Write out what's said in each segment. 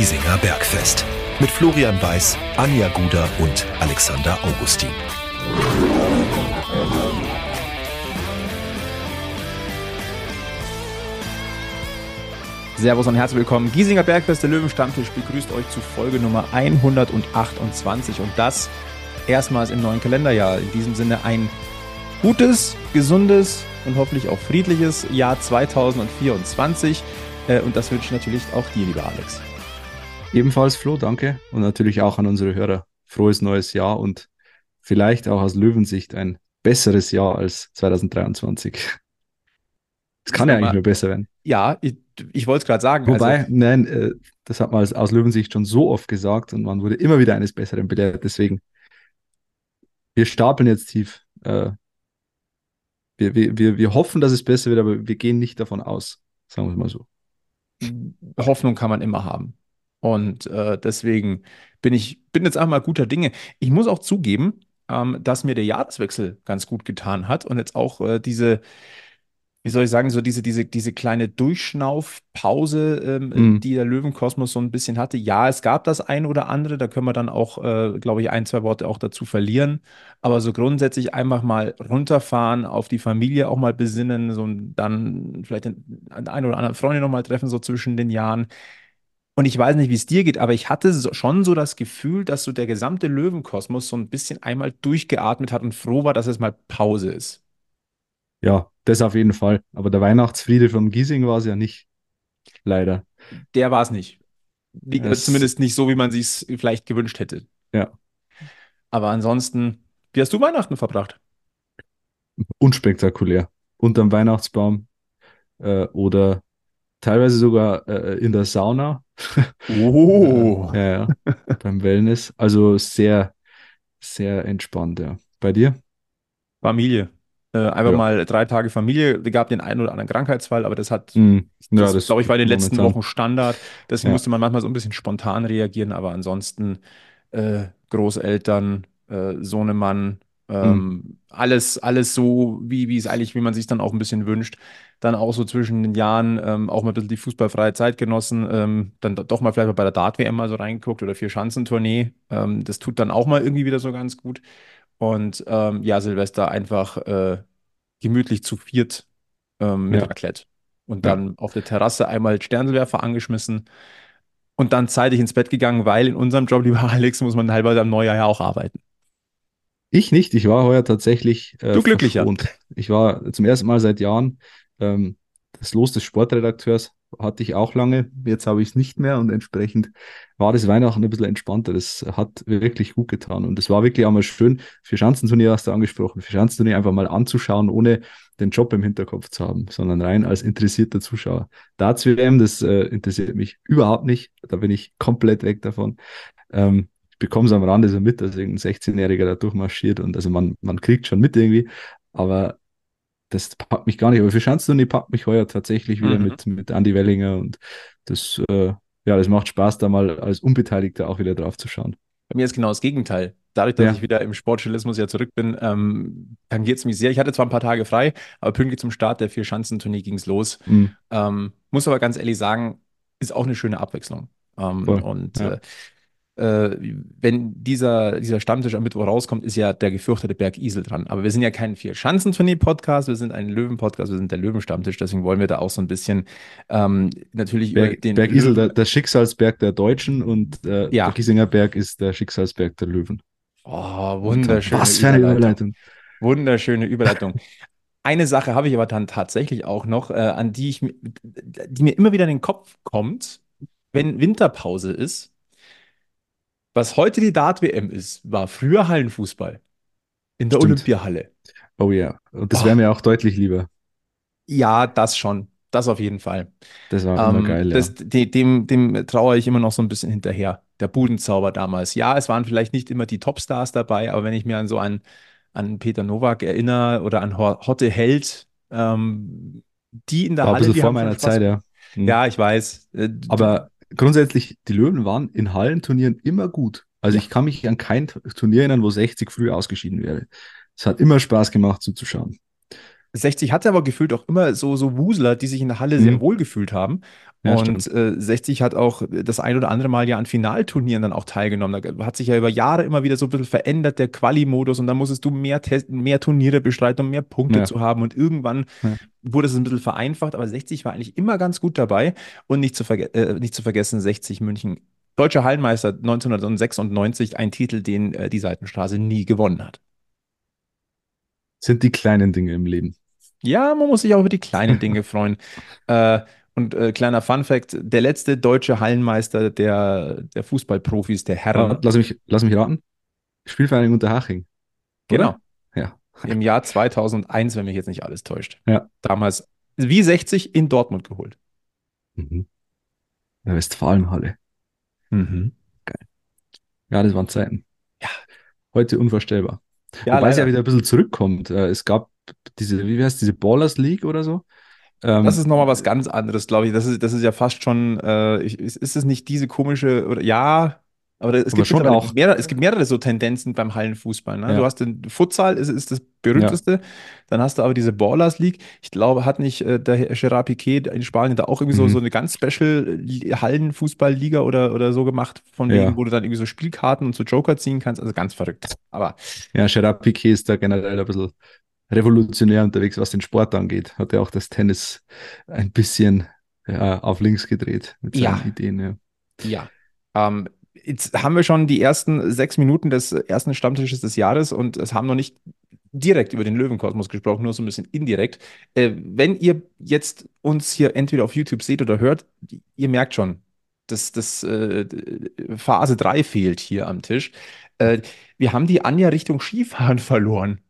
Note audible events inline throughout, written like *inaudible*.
Giesinger Bergfest mit Florian Weiß, Anja Guder und Alexander Augustin. Servus und herzlich willkommen. Giesinger Bergfest, der Löwenstammtisch begrüßt euch zu Folge Nummer 128 und das erstmals im neuen Kalenderjahr. In diesem Sinne ein gutes, gesundes und hoffentlich auch friedliches Jahr 2024. Äh, und das wünsche ich natürlich auch dir, lieber Alex. Ebenfalls Flo, danke. Und natürlich auch an unsere Hörer. Frohes neues Jahr und vielleicht auch aus Löwensicht ein besseres Jahr als 2023. Es kann ja eigentlich nur besser werden. Ja, ich, ich wollte es gerade sagen. Wobei, also, nein, äh, das hat man aus, Löwensicht schon so oft gesagt und man wurde immer wieder eines Besseren belehrt. Deswegen, wir stapeln jetzt tief. Äh, wir, wir, wir, wir hoffen, dass es besser wird, aber wir gehen nicht davon aus. Sagen wir es mal so. Hoffnung kann man immer haben. Und äh, deswegen bin ich bin jetzt einmal guter Dinge. Ich muss auch zugeben, ähm, dass mir der Jahreswechsel ganz gut getan hat und jetzt auch äh, diese wie soll ich sagen, so diese, diese, diese kleine Durchschnaufpause, ähm, mhm. die der Löwenkosmos so ein bisschen hatte. Ja, es gab das ein oder andere, da können wir dann auch, äh, glaube ich, ein, zwei Worte auch dazu verlieren. Aber so grundsätzlich einfach mal runterfahren, auf die Familie auch mal besinnen, so dann vielleicht den, ein oder andere Freunde noch mal treffen, so zwischen den Jahren. Und ich weiß nicht, wie es dir geht, aber ich hatte so, schon so das Gefühl, dass so der gesamte Löwenkosmos so ein bisschen einmal durchgeatmet hat und froh war, dass es mal Pause ist. Ja, das auf jeden Fall. Aber der Weihnachtsfriede von Giesing war es ja nicht. Leider. Der war es nicht. Es Zumindest nicht so, wie man sich es vielleicht gewünscht hätte. Ja. Aber ansonsten, wie hast du Weihnachten verbracht? Unspektakulär. Unterm Weihnachtsbaum äh, oder teilweise sogar äh, in der Sauna. Oh. ja, ja, beim Wellness. Also sehr, sehr entspannt, ja. Bei dir? Familie. Äh, einfach ja. mal drei Tage Familie. Es gab den einen oder anderen Krankheitsfall, aber das hat, mm, ja, das, das glaube ich, war in den letzten momentan. Wochen Standard. Deswegen ja. musste man manchmal so ein bisschen spontan reagieren, aber ansonsten äh, Großeltern, äh, Sohnemann, ähm, mm. alles, alles so, wie, wie es eigentlich, wie man sich dann auch ein bisschen wünscht. Dann auch so zwischen den Jahren ähm, auch mal ein bisschen die fußballfreie Zeit genossen, ähm, dann doch mal vielleicht mal bei der Dart-WM mal so reingeguckt oder Vier-Schanzentournee. Ähm, das tut dann auch mal irgendwie wieder so ganz gut. Und ähm, ja, Silvester einfach äh, gemütlich zu viert ähm, mit ja. Raclette. Und dann ja. auf der Terrasse einmal Sternselwerfer angeschmissen und dann zeitig ins Bett gegangen, weil in unserem Job, *laughs* lieber Alex, muss man teilweise am Neujahr ja auch arbeiten. Ich nicht, ich war heuer tatsächlich äh, du glücklicher. Verschont. Ich war zum ersten Mal seit Jahren ähm, das Los des Sportredakteurs hatte ich auch lange. Jetzt habe ich es nicht mehr und entsprechend war das Weihnachten ein bisschen entspannter. Das hat wirklich gut getan. Und es war wirklich auch mal schön, für Schanzenturnier hast du angesprochen, für Schanzenturnier einfach mal anzuschauen, ohne den Job im Hinterkopf zu haben, sondern rein als interessierter Zuschauer. Darts WM, das äh, interessiert mich überhaupt nicht. Da bin ich komplett weg davon. Ähm, ich bekomme es am Rande so mit, dass irgendein 16-Jähriger da durchmarschiert und also man, man kriegt schon mit irgendwie. Aber das packt mich gar nicht. Aber für Schanzenturnier packt mich heuer tatsächlich wieder mhm. mit, mit Andy Wellinger und das, äh, ja, das macht Spaß, da mal als Unbeteiligter auch wieder drauf zu schauen. Bei mir ist genau das Gegenteil. Dadurch, dass ja. ich wieder im Sportjournalismus ja zurück bin, ähm, tangiert es mich sehr. Ich hatte zwar ein paar Tage frei, aber pünktlich zum Start der Vier-Schanzentournee ging es los. Mhm. Ähm, muss aber ganz ehrlich sagen, ist auch eine schöne Abwechslung. Ähm, und ja. äh, äh, wenn dieser, dieser Stammtisch am Mittwoch rauskommt, ist ja der gefürchtete Berg Isel dran. Aber wir sind ja kein Vier-Schanzentournee-Podcast, wir sind ein Löwen-Podcast, wir sind der Löwenstammtisch, deswegen wollen wir da auch so ein bisschen ähm, natürlich Berg, über den. Berg Isel, der, der, Schicksalsberg der Deutschen und äh, ja. der Giesinger Berg ist der Schicksalsberg der Löwen. Oh, wunderschöne Was für eine Überleitung. Überleitung. Wunderschöne Überleitung. Eine Sache habe ich aber dann tatsächlich auch noch, äh, an die ich die mir immer wieder in den Kopf kommt, wenn Winterpause ist was heute die Dart-WM ist, war früher Hallenfußball. In der Stimmt. Olympiahalle. Oh ja. Und das wäre mir auch deutlich lieber. Ja, das schon. Das auf jeden Fall. Das war ähm, immer geil, das, ja. dem, dem trauere ich immer noch so ein bisschen hinterher. Der Budenzauber damals. Ja, es waren vielleicht nicht immer die Topstars dabei, aber wenn ich mir an so an, an Peter Nowak erinnere oder an Hotte Held, ähm, die in der war Halle. Ein bisschen vor meiner Zeit, ja. Mhm. Ja, ich weiß. Äh, aber grundsätzlich, die Löwen waren in Hallenturnieren immer gut. Also ich kann mich an kein Turnier erinnern, wo 60 früh ausgeschieden wäre. Es hat immer Spaß gemacht zuzuschauen. 60 hatte aber gefühlt auch immer so, so Wusler, die sich in der Halle sehr Mhm. wohl gefühlt haben. Ja, Und äh, 60 hat auch das ein oder andere Mal ja an Finalturnieren dann auch teilgenommen. Da hat sich ja über Jahre immer wieder so ein bisschen verändert, der Quali-Modus. Und dann musstest du mehr, Test mehr Turniere bestreiten, um mehr Punkte Ja, zu haben. Und irgendwann ja. wurde es ein bisschen vereinfacht. Aber 60 war eigentlich immer ganz gut dabei. Und nicht zu, verge äh, nicht zu vergessen, 60 München. Deutscher Hallenmeister 1996, ein Titel, den äh, die Seitenstraße nie gewonnen hat. Sind die kleinen Dinge im Leben. Ja, man muss sich auch über die kleinen *laughs* Dinge freuen. Äh, und äh, kleiner Funfact: Der letzte deutsche Hallenmeister der, der Fußballprofis, der Herren, lass mich, lass mich raten. Spielvereinigung Unterhaching, genau? Ja. im Jahr 2001, wenn mich jetzt nicht alles täuscht. Ja. Damals wie 60 in Dortmund geholt. Mhm. Der Westfalenhalle. Mhm. Ja, das waren Zeiten. Ja. Heute unvorstellbar. Ja, Wobei es ja leider. wieder ein bisschen zurückkommt. Äh, Es gab diese, wie heißt diese Ballers League oder so? Ähm, Das ist nochmal was ganz anderes, glaube ich. Das ist, das ist ja fast schon, äh, ich, ist, ist es nicht diese komische, oder ja, aber es gibt schon auch. mehrere, es gibt mehrere so Tendenzen beim Hallenfußball. Ne? Du Ja. hast den Futsal, ist, ist das berühmteste. Dann hast du aber diese Ballers League. Ich glaube, hat nicht äh, der Gerard Piqué in Spanien da auch irgendwie so, Mhm. so eine ganz special Li- Hallenfußballliga oder, oder so gemacht, von Ja. wegen, wo du dann irgendwie so Spielkarten und so Joker ziehen kannst. Also ganz verrückt. Aber Ja, Gerard Piqué ist da generell ein bisschen revolutionär unterwegs, was den Sport angeht. Hat ja auch das Tennis ein bisschen ja, auf links gedreht mit seinen Ja. Ideen. Ja. Ja. Ähm, jetzt haben wir schon die ersten sechs Minuten des ersten Stammtisches des Jahres und es haben noch nicht direkt über den Löwenkosmos gesprochen, nur so ein bisschen indirekt. Äh, wenn ihr jetzt uns hier entweder auf YouTube seht oder hört, ihr merkt schon, dass das äh, Phase 3 fehlt hier am Tisch. Äh, wir haben die Anja Richtung Skifahren verloren.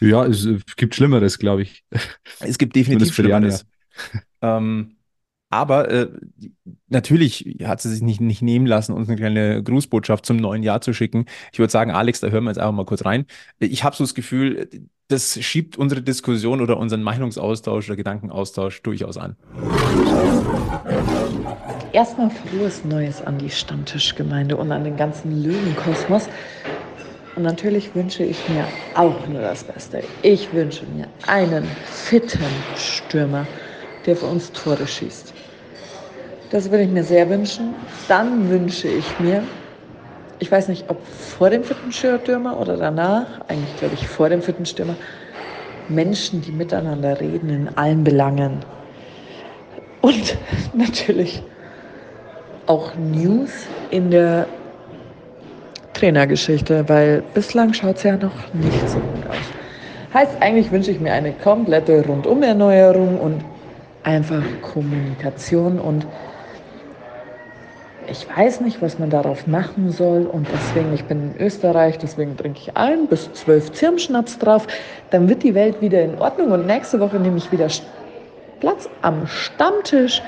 Ja, es äh, gibt Schlimmeres, glaube ich. *laughs* Es gibt definitiv. Schlimmeres. *laughs* Ähm, aber äh, natürlich hat sie sich nicht, nicht nehmen lassen, uns eine kleine Grußbotschaft zum neuen Jahr zu schicken. Ich würde sagen, Alex, da hören wir jetzt einfach mal kurz rein. Ich habe so das Gefühl, das schiebt unsere Diskussion oder unseren Meinungsaustausch oder Gedankenaustausch durchaus an. Erstmal frohes Neues an die Stammtischgemeinde und an den ganzen Löwenkosmos. Und natürlich wünsche ich mir auch nur das Beste. Ich wünsche mir einen fitten Stürmer, der für uns Tore schießt. Das würde ich mir sehr wünschen. Dann wünsche ich mir, ich weiß nicht, ob vor dem fitten Stürmer oder danach, eigentlich glaube ich vor dem fitten Stürmer, Menschen, die miteinander reden in allen Belangen. Und *laughs* natürlich auch News in der Trainergeschichte, weil bislang schaut es ja noch nicht so gut aus. Heißt, eigentlich wünsche ich mir eine komplette Rundumerneuerung und einfach Kommunikation und ich weiß nicht, was man darauf machen soll und deswegen, ich bin in Österreich, deswegen trinke ich ein bis zwölf Zirmschnaps drauf, dann wird die Welt wieder in Ordnung und nächste Woche nehme ich wieder Platz am Stammtisch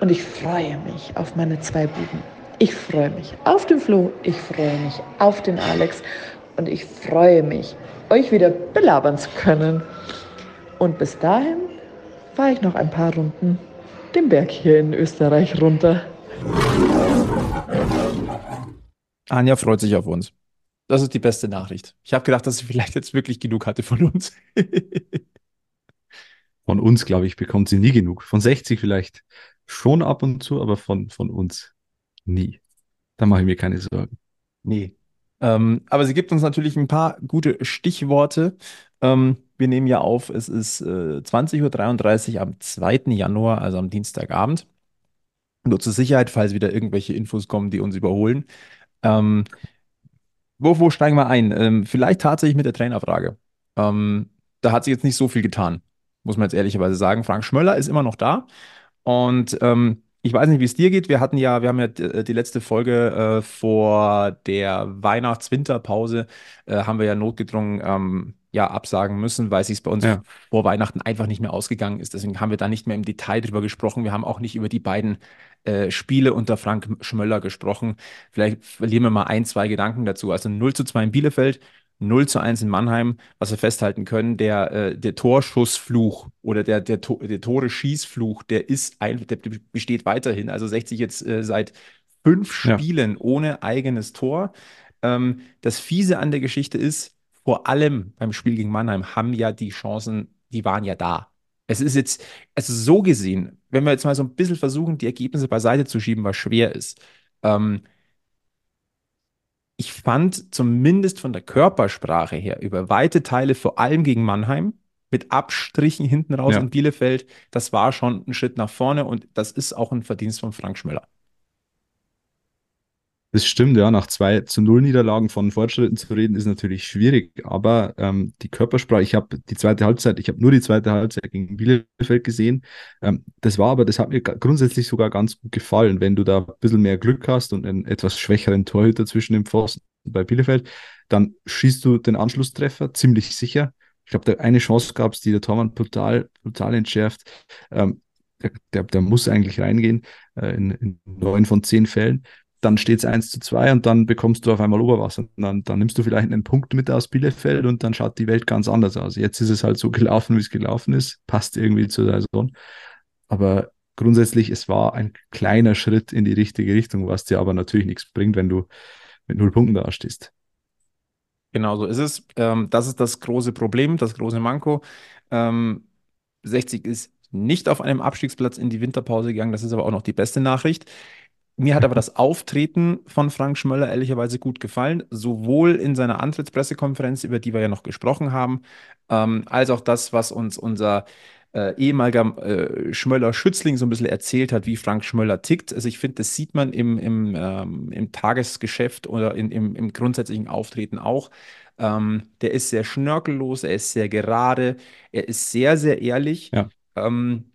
und ich freue mich auf meine zwei Buben. Ich freue mich auf den Flo, ich freue mich auf den Alex und ich freue mich, euch wieder belabern zu können. Und bis dahin fahre ich noch ein paar Runden den Berg hier in Österreich runter. Anja freut sich auf uns. Das ist die beste Nachricht. Ich habe gedacht, dass sie vielleicht jetzt wirklich genug hatte von uns. *laughs* Von uns, glaube ich, bekommt sie nie genug. Von 60 vielleicht schon ab und zu, aber von, von uns nie. Da mache ich mir keine Sorgen. Nee. Ähm, aber sie gibt uns natürlich ein paar gute Stichworte. Ähm, wir nehmen ja auf, es ist äh, 20.33 Uhr am 2. Januar, also am Dienstagabend. Nur zur Sicherheit, falls wieder irgendwelche Infos kommen, die uns überholen. Ähm, wo, wo steigen wir ein? Ähm, vielleicht tatsächlich mit der Trainerfrage. Ähm, da hat sich jetzt nicht so viel getan, muss man jetzt ehrlicherweise sagen. Frank Schmöller ist immer noch da. Und ähm, ich weiß nicht, wie es dir geht. Wir hatten ja, wir haben ja die, die letzte Folge äh, vor der Weihnachts-Winterpause, äh, haben wir ja notgedrungen ähm, ja, absagen müssen, weil es sich bei uns Ja. vor Weihnachten einfach nicht mehr ausgegangen ist. Deswegen haben wir da nicht mehr im Detail drüber gesprochen. Wir haben auch nicht über die beiden äh, Spiele unter Frank Schmöller gesprochen. Vielleicht verlieren wir mal ein, zwei Gedanken dazu. Also 0 zu 2 in Bielefeld, 0 zu 1 in Mannheim, was wir festhalten können, der, äh, der Torschussfluch oder der, der, To- der Tore-Schießfluch, der ist ein, der besteht weiterhin. Also 60 jetzt äh, seit fünf Ja. Spielen ohne eigenes Tor. Ähm, das Fiese an der Geschichte ist, vor allem beim Spiel gegen Mannheim haben ja die Chancen, die waren ja da. Es ist jetzt, also so gesehen, wenn wir jetzt mal so ein bisschen versuchen, die Ergebnisse beiseite zu schieben, was schwer ist. Ähm, ich fand zumindest von der Körpersprache her über weite Teile, vor allem gegen Mannheim, mit Abstrichen hinten raus Ja. in Bielefeld, das war schon ein Schritt nach vorne und das ist auch ein Verdienst von Frank Schmöller. Das stimmt, ja. Nach zwei zu null Niederlagen von Fortschritten zu reden, ist natürlich schwierig. Aber ähm, die Körpersprache, ich habe die zweite Halbzeit, ich habe nur die zweite Halbzeit gegen Bielefeld gesehen. Ähm, das war aber, das hat mir grundsätzlich sogar ganz gut gefallen, wenn du da ein bisschen mehr Glück hast und einen etwas schwächeren Torhüter zwischen dem Pfosten bei Bielefeld, dann schießt du den Anschlusstreffer ziemlich sicher. Ich glaube, da eine Chance gab es, die der Tormann total, total entschärft. Ähm, der, der, der muss eigentlich reingehen äh, in, in neun von zehn Fällen dann steht es 1 zu 2 und dann bekommst du auf einmal Oberwasser. Und dann, dann nimmst du vielleicht einen Punkt mit aus Bielefeld und dann schaut die Welt ganz anders aus. Jetzt ist es halt so *laughs* gelaufen, wie es gelaufen ist, passt irgendwie zur Saison. Aber grundsätzlich, es war ein kleiner Schritt in die richtige Richtung, was dir aber natürlich nichts bringt, wenn du mit null Punkten dastehst. Genau so ist es. Ähm, das ist das große Problem, das große Manko. Ähm, 60 ist nicht auf einem Abstiegsplatz in die Winterpause gegangen. Das ist aber auch noch die beste Nachricht. Mir hat aber das Auftreten von Frank Schmöller ehrlicherweise gut gefallen, sowohl in seiner Antrittspressekonferenz, über die wir ja noch gesprochen haben, ähm, als auch das, was uns unser äh, ehemaliger äh, Schmöller-Schützling so ein bisschen erzählt hat, wie Frank Schmöller tickt. Also ich finde, das sieht man im, im, ähm, im Tagesgeschäft oder in, im, im grundsätzlichen Auftreten auch. Ähm, der ist sehr schnörkellos, er ist sehr gerade, er ist sehr, sehr ehrlich. Ja. Ähm,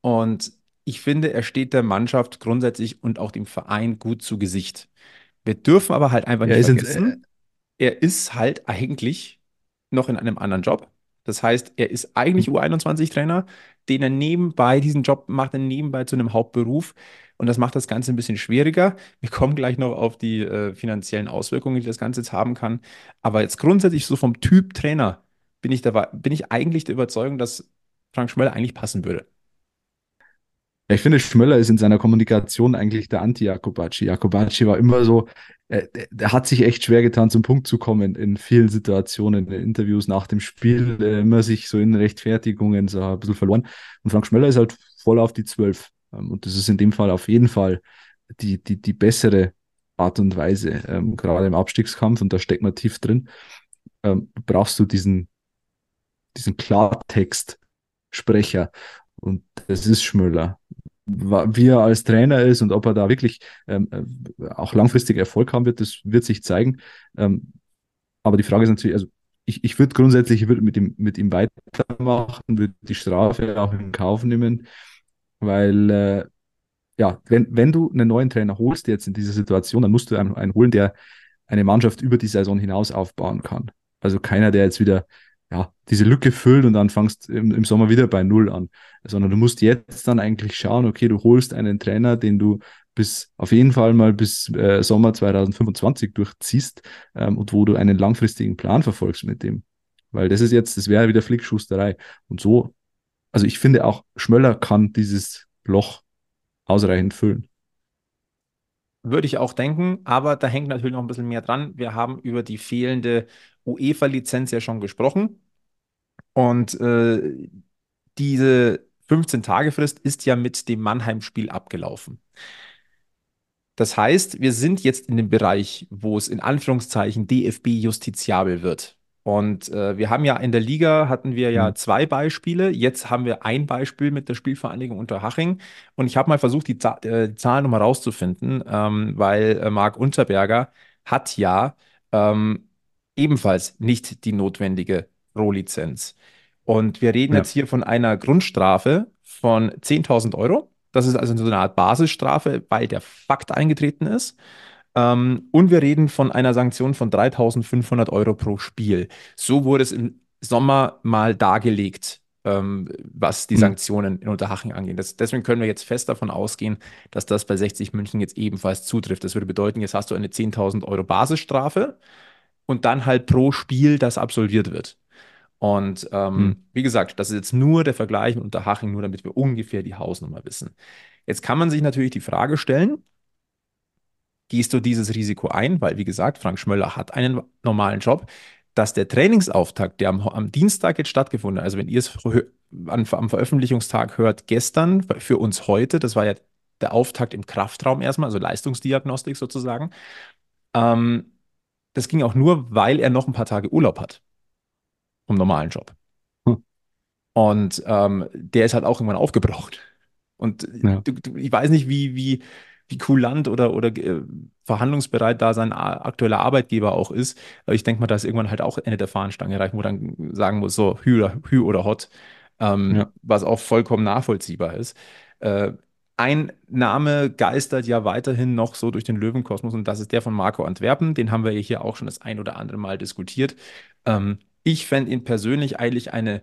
und ich finde, er steht der Mannschaft grundsätzlich und auch dem Verein gut zu Gesicht. Wir dürfen aber halt einfach Er nicht vergessen, er ist halt eigentlich noch in einem anderen Job. Das heißt, er ist eigentlich U21-Trainer, den er nebenbei, diesen Job macht er nebenbei zu einem Hauptberuf. Und das macht das Ganze ein bisschen schwieriger. Wir kommen gleich noch auf die äh, finanziellen Auswirkungen, die das Ganze jetzt haben kann. Aber jetzt grundsätzlich so vom Typ Trainer bin ich, dabei, bin ich eigentlich der Überzeugung, dass Frank Schmöller eigentlich passen würde. Ich finde, Schmöller ist in seiner Kommunikation eigentlich der Anti-Jakobacci. Jakobacci war immer so, äh, der, der hat sich echt schwer getan, zum Punkt zu kommen in vielen Situationen, in Interviews nach dem Spiel, äh, immer sich so in Rechtfertigungen so ein bisschen verloren. Und Frank Schmöller ist halt voll auf die Zwölf. Ähm, und das ist in dem Fall auf jeden Fall die, die, die bessere Art und Weise, ähm, gerade im Abstiegskampf, und da steckt man tief drin, ähm, brauchst du diesen, diesen Klartext-Sprecher. Und das ist Schmöller wie er als Trainer ist und ob er da wirklich ähm, äh, auch langfristig Erfolg haben wird, das wird sich zeigen. Ähm, aber die Frage ist natürlich, also ich, ich würde grundsätzlich ich würd mit, ihm, mit ihm weitermachen, würde die Strafe auch in Kauf nehmen, weil äh, ja, wenn, wenn du einen neuen Trainer holst jetzt in dieser Situation, dann musst du einen, einen holen, der eine Mannschaft über die Saison hinaus aufbauen kann. Also keiner, der jetzt wieder ja, diese Lücke füllt und dann fangst im, im Sommer wieder bei Null an. Sondern du musst jetzt dann eigentlich schauen, okay, du holst einen Trainer, den du bis auf jeden Fall mal bis äh, Sommer 2025 durchziehst ähm, und wo du einen langfristigen Plan verfolgst mit dem. Weil das ist jetzt, das wäre wieder Flickschusterei. Und so, also ich finde auch, Schmöller kann dieses Loch ausreichend füllen. Würde ich auch denken, aber da hängt natürlich noch ein bisschen mehr dran. Wir haben über die fehlende UEFA-Lizenz ja schon gesprochen. Und äh, diese 15-Tage-Frist ist ja mit dem Mannheim-Spiel abgelaufen. Das heißt, wir sind jetzt in dem Bereich, wo es in Anführungszeichen DFB justiziabel wird. Und äh, wir haben ja in der Liga hatten wir ja Mhm. zwei Beispiele. Jetzt haben wir ein Beispiel mit der Spielvereinigung Unterhaching. Und ich habe mal versucht, die, Za äh, die Zahlen nochmal rauszufinden, ähm, weil äh, Marc Unterberger hat ja ähm, ebenfalls nicht die notwendige Rohlizenz. Und wir reden Ja. jetzt hier von einer Grundstrafe von 10.000 Euro. Das ist also so eine Art Basisstrafe, weil der Fakt eingetreten ist. Ähm, und wir reden von einer Sanktion von 3.500 Euro pro Spiel. So wurde es im Sommer mal dargelegt, ähm, was die Mhm. Sanktionen in Unterhaching angeht. Das, deswegen können wir jetzt fest davon ausgehen, dass das bei 60 München jetzt ebenfalls zutrifft. Das würde bedeuten, jetzt hast du eine 10.000 Euro Basisstrafe und dann halt pro Spiel, das absolviert wird. Und ähm, Hm. wie gesagt, das ist jetzt nur der Vergleich mit Unterhaching, nur damit wir ungefähr die Hausnummer wissen. Jetzt kann man sich natürlich die Frage stellen, gehst du dieses Risiko ein? Weil, wie gesagt, Frank Schmöller hat einen normalen Job. dass der Trainingsauftakt, der am, am Dienstag jetzt stattgefunden hat, also wenn ihr es an, am Veröffentlichungstag hört, gestern, für uns heute, das war ja der Auftakt im Kraftraum erstmal, also Leistungsdiagnostik sozusagen. Ähm, das ging auch nur, weil er noch ein paar Tage Urlaub hat vom normalen Job. Hm. Und ähm, der ist halt auch irgendwann aufgebraucht. Und ja. du, du, ich weiß nicht, wie, wie, wie kulant oder, oder äh, verhandlungsbereit da sein aktueller Arbeitgeber auch ist. Ich denke mal, da ist irgendwann halt auch Ende der Fahnenstange erreicht, wo man dann sagen muss, so Hü oder, Hü oder Hot, ähm, ja. was auch vollkommen nachvollziehbar ist. Äh, ein Name geistert ja weiterhin noch so durch den Löwenkosmos und das ist der von Marco Antwerpen. Den haben wir hier auch schon das ein oder andere Mal diskutiert. Ähm, ich fände ihn persönlich eigentlich eine,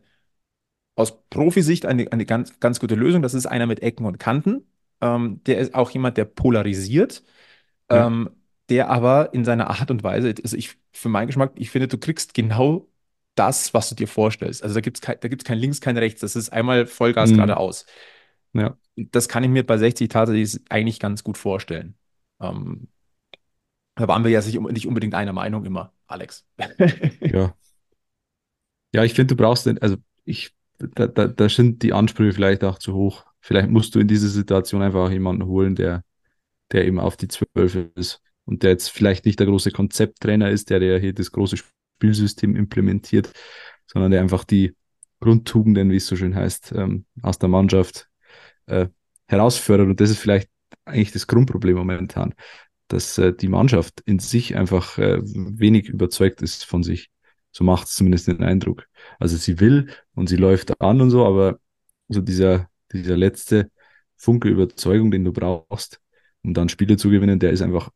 aus Profisicht, eine, eine ganz, ganz gute Lösung. Das ist einer mit Ecken und Kanten. Ähm, der ist auch jemand, der polarisiert, ja. ähm, der aber in seiner Art und Weise, also ich, für meinen Geschmack, ich finde, du kriegst genau das, was du dir vorstellst. Also da gibt es kein, kein Links, kein Rechts. Das ist einmal Vollgas mhm. geradeaus. Ja. Das kann ich mir bei 60 tatsächlich eigentlich ganz gut vorstellen. Ähm, da waren wir ja nicht unbedingt einer Meinung immer, Alex. *laughs* ja. Ja, ich finde, du brauchst den, also ich, da, da, da sind die Ansprüche vielleicht auch zu hoch. Vielleicht musst du in dieser Situation einfach auch jemanden holen, der, der eben auf die Zwölf ist und der jetzt vielleicht nicht der große Konzepttrainer ist, der, der hier das große Spielsystem implementiert, sondern der einfach die Grundtugenden, wie es so schön heißt, ähm, aus der Mannschaft äh, herausfördert. Und das ist vielleicht eigentlich das Grundproblem momentan, dass äh, die Mannschaft in sich einfach äh, wenig überzeugt ist von sich. So macht es zumindest den Eindruck. Also sie will und sie läuft an und so, aber so dieser, dieser letzte Funke Überzeugung, den du brauchst, um dann Spiele zu gewinnen, der ist einfach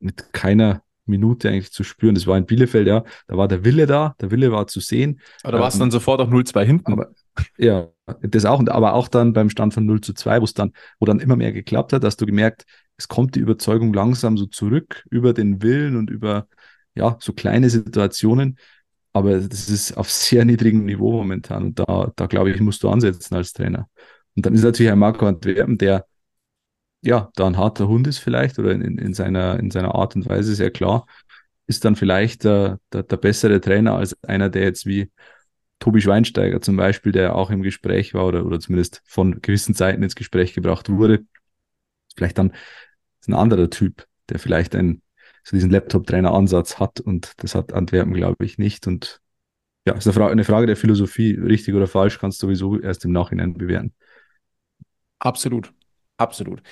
mit keiner Minute eigentlich zu spüren. Das war in Bielefeld, ja, da war der Wille da, der Wille war zu sehen. Aber da war es ähm, dann sofort auch 0-2 hinten. Aber, ja, das auch, aber auch dann beim Stand von 0 zu 2, wo es dann, wo dann immer mehr geklappt hat, hast du gemerkt, es kommt die Überzeugung langsam so zurück über den Willen und über ja, so kleine Situationen. Aber das ist auf sehr niedrigem Niveau momentan. Und da, da glaube ich, musst du ansetzen als Trainer. Und dann ist natürlich ein Marco Antwerpen, der ja, da ein harter Hund ist vielleicht oder in, in, seiner, in seiner Art und Weise sehr klar, ist dann vielleicht der, der, der bessere Trainer als einer, der jetzt wie Tobi Schweinsteiger zum Beispiel, der auch im Gespräch war oder, oder zumindest von gewissen Seiten ins Gespräch gebracht wurde. Vielleicht dann ein anderer Typ, der vielleicht einen, so diesen Laptop-Trainer-Ansatz hat und das hat Antwerpen, glaube ich, nicht. Und ja, ist eine Frage, eine Frage der Philosophie. Richtig oder falsch kannst du sowieso erst im Nachhinein bewerten. Absolut. Absolut.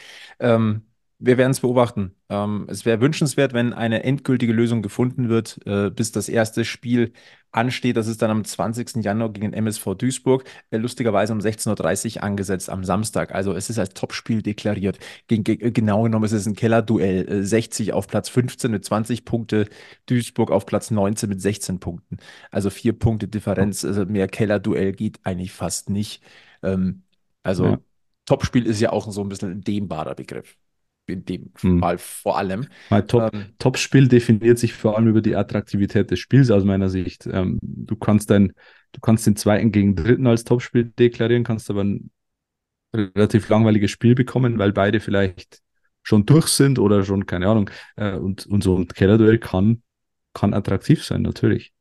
Ähm, wir werden es beobachten. Ähm, es wäre wünschenswert, wenn eine endgültige Lösung gefunden wird, äh, bis das erste Spiel ansteht. Das ist dann am 20. Januar gegen den MSV Duisburg, äh, lustigerweise um 16.30 Uhr angesetzt am Samstag. Also es ist als Topspiel deklariert. Gegen, ge genau genommen ist es ein Kellerduell. Äh, 60 auf Platz 15 mit 20 Punkte, Duisburg auf Platz 19 mit 16 Punkten. Also vier Punkte Differenz. Also mehr Kellerduell geht eigentlich fast nicht. Ähm, also ja. Topspiel ist ja auch so ein bisschen ein dehnbarer Begriff. In dem hm. Fall vor allem. Top, ähm, Topspiel definiert sich vor allem über die Attraktivität des Spiels aus meiner Sicht. Ähm, du kannst dein, du kannst den zweiten gegen dritten als Topspiel deklarieren, kannst aber ein relativ langweiliges Spiel bekommen, weil beide vielleicht schon durch sind oder schon, keine Ahnung. Äh, und, und so ein Kellerduell kann, kann attraktiv sein, natürlich.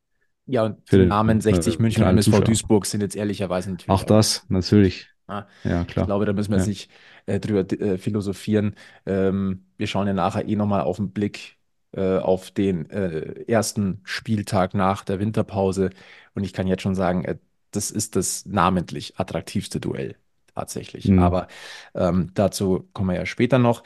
Ja, und die Namen 60 äh, München und MSV Duisburg sind jetzt ehrlicherweise natürlich. Auch das, natürlich. Ah, ja, klar. Ich glaube, da müssen wir ja. nicht äh, drüber äh, philosophieren. Ähm, wir schauen ja nachher eh nochmal auf den Blick äh, auf den äh, ersten Spieltag nach der Winterpause. Und ich kann jetzt schon sagen, äh, das ist das namentlich attraktivste Duell tatsächlich. Mhm. Aber ähm, dazu kommen wir ja später noch.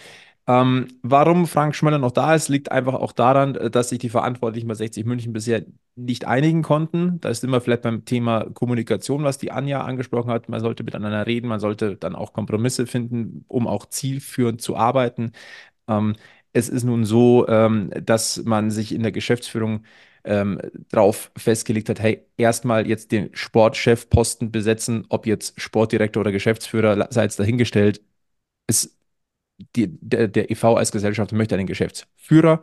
Ähm, warum Frank Schmöller noch da ist, liegt einfach auch daran, äh, dass sich die Verantwortlichen bei 60 München bisher nicht einigen konnten. Da ist immer vielleicht beim Thema Kommunikation, was die Anja angesprochen hat. Man sollte miteinander reden, man sollte dann auch Kompromisse finden, um auch zielführend zu arbeiten. Ähm, es ist nun so, ähm, dass man sich in der Geschäftsführung ähm, darauf festgelegt hat, hey, erstmal jetzt den Sportchefposten besetzen, ob jetzt Sportdirektor oder Geschäftsführer, sei es dahingestellt. Es die, der, der EV als Gesellschaft möchte einen Geschäftsführer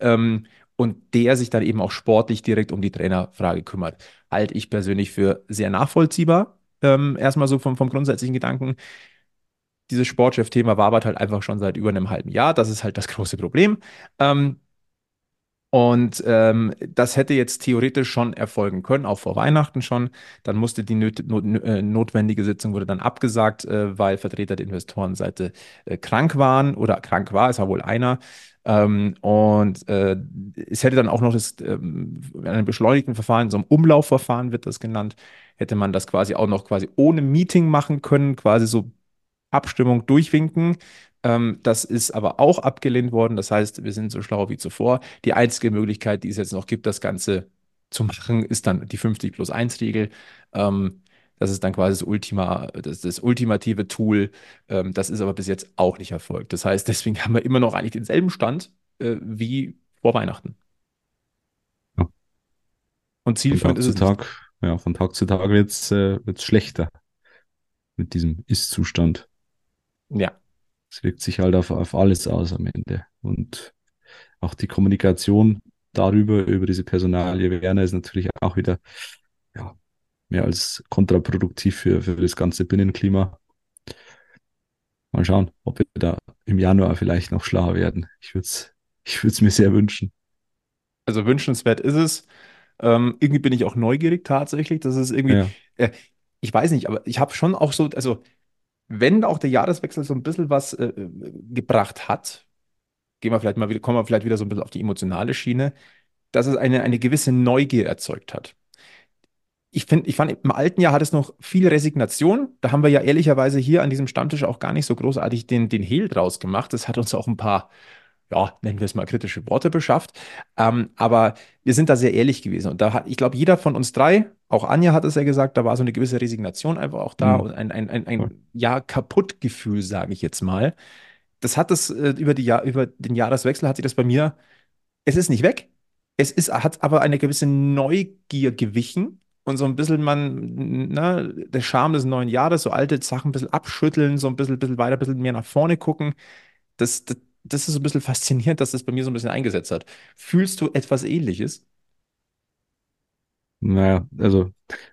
ähm, und der sich dann eben auch sportlich direkt um die Trainerfrage kümmert. Halte ich persönlich für sehr nachvollziehbar. Ähm, erstmal so vom, vom grundsätzlichen Gedanken. Dieses Sportchef-Thema wabert halt einfach schon seit über einem halben Jahr. Das ist halt das große Problem. Ähm, Und ähm, das hätte jetzt theoretisch schon erfolgen können, auch vor Weihnachten schon. Dann musste die nöt not äh, notwendige Sitzung wurde dann abgesagt, äh, weil Vertreter der Investorenseite äh, krank waren oder krank war, es war wohl einer. Ähm, und äh, es hätte dann auch noch das, ähm, in einem beschleunigten Verfahren, so ein Umlaufverfahren wird das genannt, hätte man das quasi auch noch quasi ohne Meeting machen können, quasi so Abstimmung durchwinken. Ähm, das ist aber auch abgelehnt worden. Das heißt, wir sind so schlau wie zuvor. Die einzige Möglichkeit, die es jetzt noch gibt, das Ganze zu machen, ist dann die 50 plus 1 Regel. Ähm, das ist dann quasi das, Ultima, das, das ultimative Tool. Ähm, das ist aber bis jetzt auch nicht erfolgt. Das heißt, *laughs* deswegen haben wir immer noch eigentlich denselben Stand äh, wie vor Weihnachten. Ja. Und zielführend ist es. Tag, ja, von Tag zu Tag wird es äh, schlechter mit diesem Ist-Zustand. Ja. Es wirkt sich halt auf, auf alles aus am Ende. Und auch die Kommunikation darüber, über diese Personalie Werner ist natürlich auch wieder ja, mehr als kontraproduktiv für, für das ganze Binnenklima. Mal schauen, ob wir da im Januar vielleicht noch schlauer werden. Ich würde es *laughs* ich würd's mir sehr wünschen. Also wünschenswert ist es. Ähm, irgendwie bin ich auch neugierig tatsächlich. Das ist irgendwie, ja. äh, ich weiß nicht, aber ich habe schon auch so, also wenn auch der Jahreswechsel so ein bisschen was äh, gebracht hat, gehen wir vielleicht mal wieder, kommen wir vielleicht wieder so ein bisschen auf die emotionale Schiene, dass es eine, eine gewisse Neugier erzeugt hat. Ich finde, ich fand, im alten Jahr hat es noch viel Resignation. Da haben wir ja ehrlicherweise hier an diesem Stammtisch auch gar nicht so großartig den, den Hehl draus gemacht. Das hat uns auch ein paar ja, nennen wir es mal kritische Worte beschafft. Ähm, aber wir sind da sehr ehrlich gewesen. Und da hat, ich glaube, jeder von uns drei, auch Anja hat es ja gesagt, da war so eine gewisse Resignation einfach auch da mhm. und ein, ein, ein, ein ja, Kaputtgefühl, sage ich jetzt mal. Das hat es äh, über, die Jahr, über den Jahreswechsel hat sich das bei mir, es ist nicht weg. Es ist, hat aber eine gewisse Neugier gewichen und so ein bisschen man, ne, der Charme des neuen Jahres, so alte Sachen ein bisschen abschütteln, so ein bisschen, bisschen weiter, ein bisschen mehr nach vorne gucken. Das, das, das ist so ein bisschen faszinierend, dass das bei mir so ein bisschen eingesetzt hat. Fühlst du etwas Ähnliches? Naja, also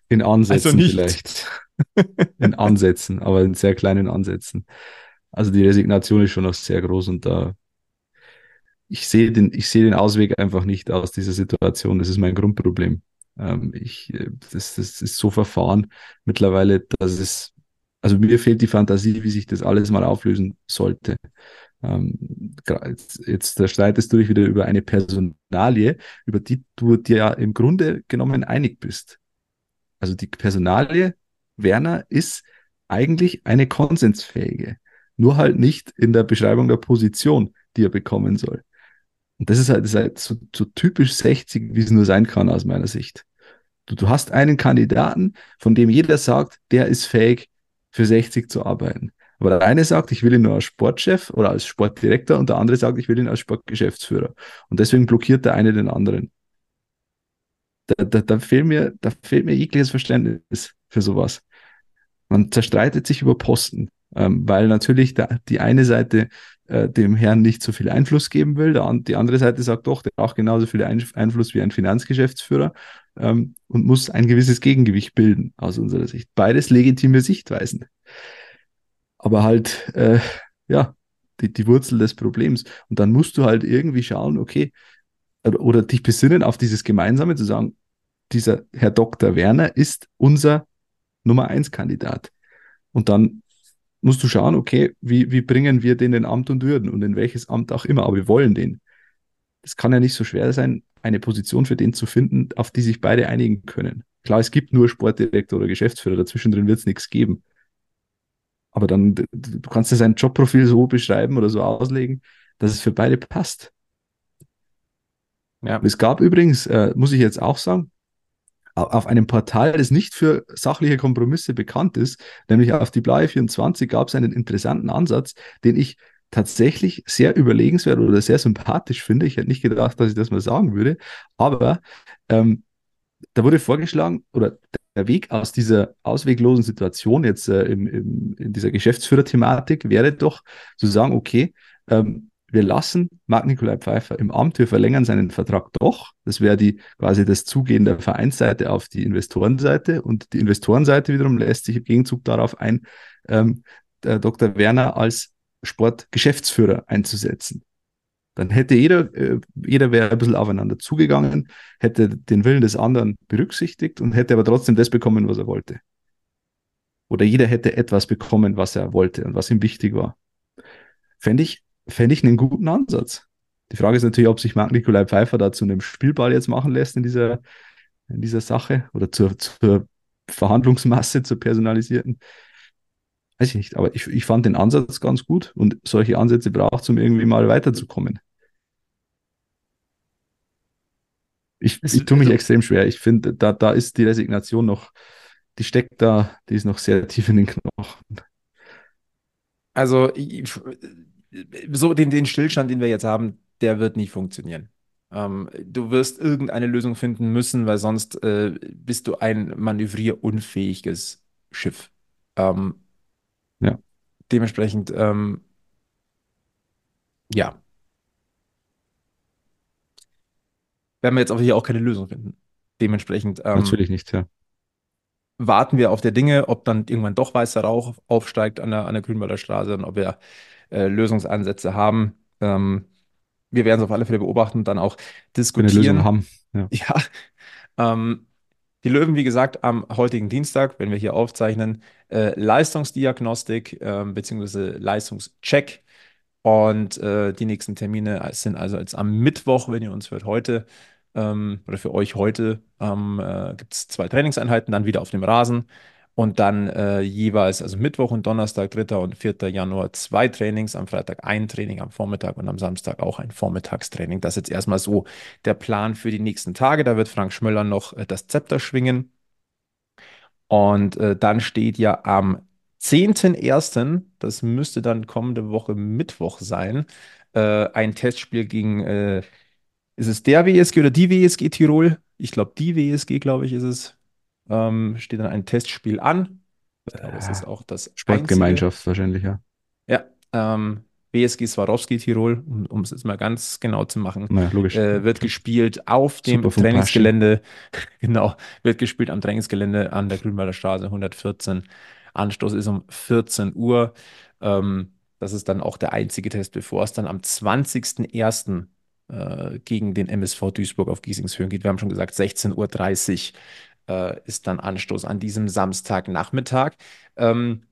in Ansätzen also vielleicht. *laughs* in Ansätzen, aber in sehr kleinen Ansätzen. Also die Resignation ist schon noch sehr groß und da ich sehe den, ich sehe den Ausweg einfach nicht aus dieser Situation. Das ist mein Grundproblem. Ähm, ich, äh, das, das ist so verfahren mittlerweile, dass es, also mir fehlt die Fantasie, wie sich das alles mal auflösen sollte. Ähm, jetzt, streitest du dich wieder über eine Personalie, über die du dir ja im Grunde genommen einig bist. Also die Personalie Werner ist eigentlich eine konsensfähige, nur halt nicht in der Beschreibung der Position, die er bekommen soll. Und das ist halt, das ist halt so, so typisch 60, wie es nur sein kann aus meiner Sicht. Du, du hast einen Kandidaten, von dem jeder sagt, der ist fähig, für 60 zu arbeiten. Aber der eine sagt, ich will ihn nur als Sportchef oder als Sportdirektor und der andere sagt, ich will ihn als Sportgeschäftsführer. Und deswegen blockiert der eine den anderen. Da, da, da, fehlt, mir, da fehlt mir jegliches Verständnis für sowas. Man zerstreitet sich über Posten, ähm, weil natürlich der, die eine Seite äh, dem Herrn nicht so viel Einfluss geben will, der, die andere Seite sagt doch, der braucht genauso viel Einfluss wie ein Finanzgeschäftsführer ähm, und muss ein gewisses Gegengewicht bilden aus unserer Sicht. Beides legitime Sichtweisen aber halt, äh, ja, die, die Wurzel des Problems. Und dann musst du halt irgendwie schauen, okay, oder, oder dich besinnen auf dieses Gemeinsame, zu sagen, dieser Herr Dr. Werner ist unser Nummer eins Kandidat. Und dann musst du schauen, okay, wie, wie bringen wir den in Amt und Würden und in welches Amt auch immer, aber wir wollen den. Es kann ja nicht so schwer sein, eine Position für den zu finden, auf die sich beide einigen können. Klar, es gibt nur Sportdirektor oder Geschäftsführer, dazwischen drin wird es nichts geben. Aber dann, du kannst ja sein Jobprofil so beschreiben oder so auslegen, dass es für beide passt. Ja. Es gab übrigens, äh, muss ich jetzt auch sagen, auf einem Portal, das nicht für sachliche Kompromisse bekannt ist, nämlich auf die Blaue 24, gab es einen interessanten Ansatz, den ich tatsächlich sehr überlegenswert oder sehr sympathisch finde. Ich hätte nicht gedacht, dass ich das mal sagen würde, aber ähm, da wurde vorgeschlagen, oder der Weg aus dieser ausweglosen Situation jetzt äh, im, im, in dieser Geschäftsführerthematik wäre doch zu sagen, okay, ähm, wir lassen Marc-Nikolai Pfeiffer im Amt, wir verlängern seinen Vertrag doch. Das wäre die quasi das Zugehen der Vereinsseite auf die Investorenseite und die Investorenseite wiederum lässt sich im Gegenzug darauf ein, ähm, Dr. Werner als Sportgeschäftsführer einzusetzen. Dann hätte jeder, äh, jeder wäre ein bisschen aufeinander zugegangen, hätte den Willen des anderen berücksichtigt und hätte aber trotzdem das bekommen, was er wollte. Oder jeder hätte etwas bekommen, was er wollte und was ihm wichtig war. Fände ich, fände ich einen guten Ansatz. Die Frage ist natürlich, ob sich Marc Nikolai Pfeiffer da zu einem Spielball jetzt machen lässt in dieser, in dieser Sache oder zur, zur Verhandlungsmasse, zur personalisierten. Weiß ich nicht, aber ich, ich fand den Ansatz ganz gut und solche Ansätze braucht es, um irgendwie mal weiterzukommen. Ich, ich tue mich also, extrem schwer. Ich finde, da, da ist die Resignation noch, die steckt da, die ist noch sehr tief in den Knochen. Also, so den, den Stillstand, den wir jetzt haben, der wird nicht funktionieren. Ähm, du wirst irgendeine Lösung finden müssen, weil sonst äh, bist du ein manövrierunfähiges Schiff. Ähm, ja. Dementsprechend, ähm, ja. Werden wir jetzt auch hier auch keine Lösung finden. Dementsprechend. Ähm, Natürlich nicht, ja. Warten wir auf der Dinge, ob dann irgendwann doch weißer Rauch aufsteigt an der, an der Grünwalder Straße und ob wir äh, Lösungsansätze haben. Ähm, wir werden es auf alle Fälle beobachten und dann auch diskutieren. Eine Lösung haben. Ja. *laughs* ja ähm, die Löwen, wie gesagt, am heutigen Dienstag, wenn wir hier aufzeichnen, äh, Leistungsdiagnostik äh, bzw. Leistungscheck. Und äh, die nächsten Termine sind also jetzt am Mittwoch, wenn ihr uns hört, heute ähm, oder für euch heute ähm, äh, gibt es zwei Trainingseinheiten, dann wieder auf dem Rasen. Und dann äh, jeweils, also Mittwoch und Donnerstag, 3. und 4. Januar, zwei Trainings, am Freitag ein Training am Vormittag und am Samstag auch ein Vormittagstraining. Das ist jetzt erstmal so der Plan für die nächsten Tage. Da wird Frank Schmöller noch äh, das Zepter schwingen. Und äh, dann steht ja am 10.01., das müsste dann kommende Woche Mittwoch sein, äh, ein Testspiel gegen, äh, ist es der WSG oder die WSG Tirol? Ich glaube, die WSG, glaube ich, ist es ähm, steht dann ein Testspiel an. Ich glaube, es ist auch das Sportgemeinschaft einzige. wahrscheinlich, ja. Ja, ähm, BSG Swarovski Tirol, um, um es jetzt mal ganz genau zu machen, naja, logisch. Äh, wird gespielt auf dem Trainingsgelände, *laughs* genau, wird gespielt am Trainingsgelände an der Grünwalder Straße 114. Anstoß ist um 14 Uhr. Ähm, das ist dann auch der einzige Test, bevor es dann am 20.01. Äh, gegen den MSV Duisburg auf Giesingshöhen geht. Wir haben schon gesagt, 16.30 Uhr äh, ist dann Anstoß an diesem Samstagnachmittag. Ähm,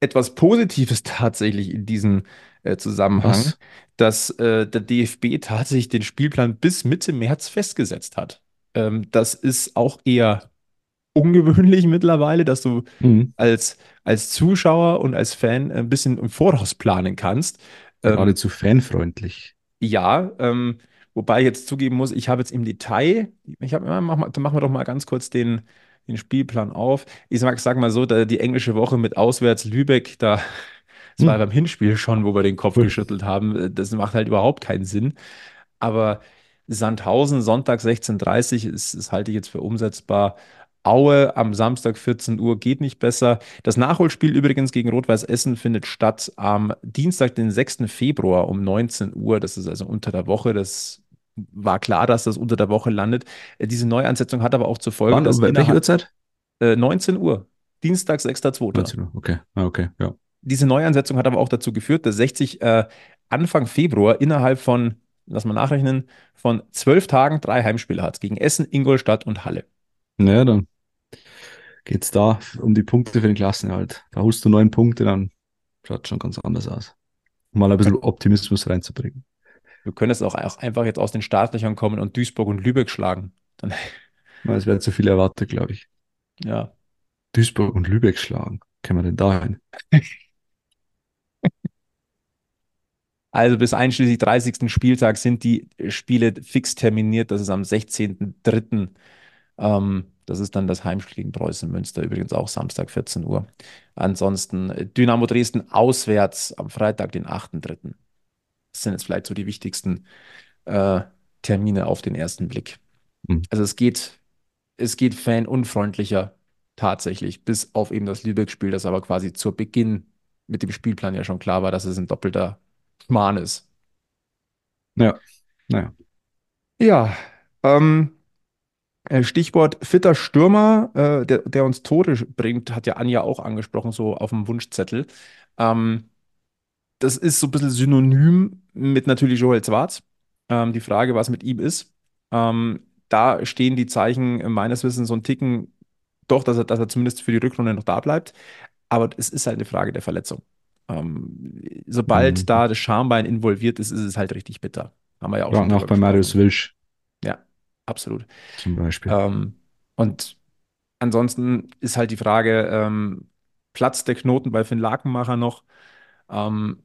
etwas Positives tatsächlich in diesem äh, Zusammenhang, Was? dass äh, der DFB tatsächlich den Spielplan bis Mitte März festgesetzt hat. Ähm, das ist auch eher ungewöhnlich *laughs* mittlerweile, dass du mhm. als, als Zuschauer und als Fan ein bisschen im Voraus planen kannst. Geradezu ähm, fanfreundlich. Ja, ähm, Wobei ich jetzt zugeben muss, ich habe jetzt im Detail, ich habe, mach, machen wir doch mal ganz kurz den, den Spielplan auf. Ich sag, sag mal so, da, die englische Woche mit auswärts Lübeck, da, *laughs* das war hm. beim Hinspiel schon, wo wir den Kopf geschüttelt haben. Das macht halt überhaupt keinen Sinn. Aber Sandhausen, Sonntag 16.30 Uhr, ist, das halte ich jetzt für umsetzbar. Aue am Samstag 14 Uhr geht nicht besser. Das Nachholspiel übrigens gegen Rot-Weiß Essen findet statt am Dienstag, den 6. Februar um 19 Uhr. Das ist also unter der Woche. Das war klar, dass das unter der Woche landet. Äh, diese Neuansetzung hat aber auch zur Folge, Wann, dass welche Uhrzeit? Äh, 19 Uhr. Dienstag, 6.2. 19 Uhr, okay. Ah, okay, ja. Diese Neuansetzung hat aber auch dazu geführt, dass 60 äh, Anfang Februar innerhalb von, lass mal nachrechnen, von zwölf Tagen drei Heimspiele hat. Gegen Essen, Ingolstadt und Halle. Naja, dann geht es da um die Punkte für den Klassenerhalt. Da holst du neun Punkte, dann schaut schon ganz anders aus. Um mal ein bisschen Optimismus reinzubringen. Du könntest auch einfach jetzt aus den Startlöchern kommen und Duisburg und Lübeck schlagen. Dann *laughs* es wäre zu viel erwartet, glaube ich. Ja. Duisburg und Lübeck schlagen. Können wir denn da hin? *laughs* Also bis einschließlich 30. Spieltag sind die Spiele fix terminiert. Das ist am 16.03. Ähm, das ist dann das Heimspiel gegen Preußen Münster, übrigens auch Samstag 14 Uhr. Ansonsten Dynamo Dresden auswärts am Freitag, den 8.3. Das sind jetzt vielleicht so die wichtigsten äh, Termine auf den ersten Blick. Mhm. Also es geht, es geht fanunfreundlicher tatsächlich, bis auf eben das Lübeck-Spiel, das aber quasi zu Beginn mit dem Spielplan ja schon klar war, dass es ein doppelter Schmarrn ist. Ja, naja. Ja, ähm, äh, Stichwort fitter Stürmer, äh, der, der uns Tore bringt, hat ja Anja auch angesprochen, so auf dem Wunschzettel. Ähm, das ist so ein bisschen synonym mit natürlich Joel Schwarz. Ähm, die Frage, was mit ihm ist. Ähm, da stehen die Zeichen meines Wissens so ein Ticken doch, dass er, dass er zumindest für die Rückrunde noch da bleibt. Aber es ist halt eine Frage der Verletzung. Ähm, sobald Mhm. da das Schambein involviert ist, ist es halt richtig bitter. Haben wir ja auch Ja, schon und auch bei Marius. Wilsch absolut. zum Beispiel. Ähm, und ansonsten ist halt die Frage, ähm, platzt der Knoten bei Finn Lakenmacher noch? Ähm,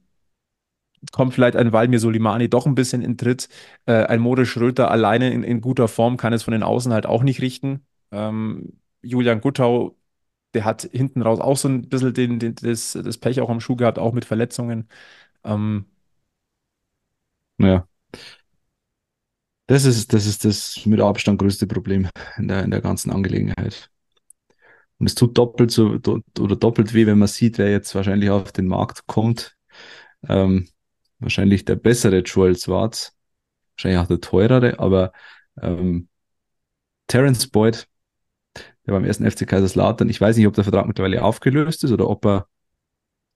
kommt vielleicht ein Walmir Solimani doch ein bisschen in Tritt? Äh, ein Modest Schröter alleine in, in guter Form kann es von den Außen halt auch nicht richten. Ähm, Julian Guttau, der hat hinten raus auch so ein bisschen den, den, das, das Pech auch am Schuh gehabt, auch mit Verletzungen. Ähm, Ja. Das ist, das ist das mit Abstand größte Problem in der, in der ganzen Angelegenheit. Und es tut doppelt so do, oder doppelt weh, wenn man sieht, wer jetzt wahrscheinlich auf den Markt kommt. Ähm, wahrscheinlich der bessere Joel Schwarz, wahrscheinlich auch der teurere, aber ähm, Terence Boyd, der beim ersten FC Kaiserslautern, ich weiß nicht, ob der Vertrag mittlerweile aufgelöst ist oder ob er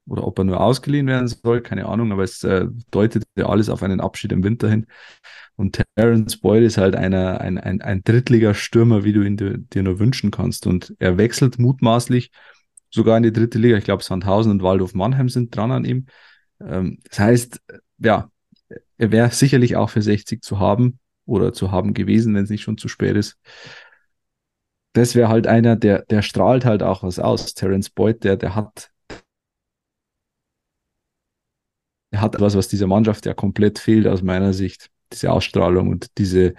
oder ob er nur ausgeliehen werden soll, keine Ahnung, aber es äh, deutet ja alles auf einen Abschied im Winter hin. Und Terence Boyd ist halt einer, ein, ein, ein Drittliga-Stürmer, wie du ihn dir, dir nur wünschen kannst. Und er wechselt mutmaßlich sogar in die dritte Liga. Ich glaube, Sandhausen und Waldhof Mannheim sind dran an ihm. Ähm, das heißt, ja, er wäre sicherlich auch für 60 zu haben oder zu haben gewesen, wenn es nicht schon zu spät ist. Das wäre halt einer, der, der strahlt halt auch was aus. Terence Boyd, der, der hat er hat etwas, was dieser Mannschaft ja komplett fehlt aus meiner Sicht. Diese Ausstrahlung und diese,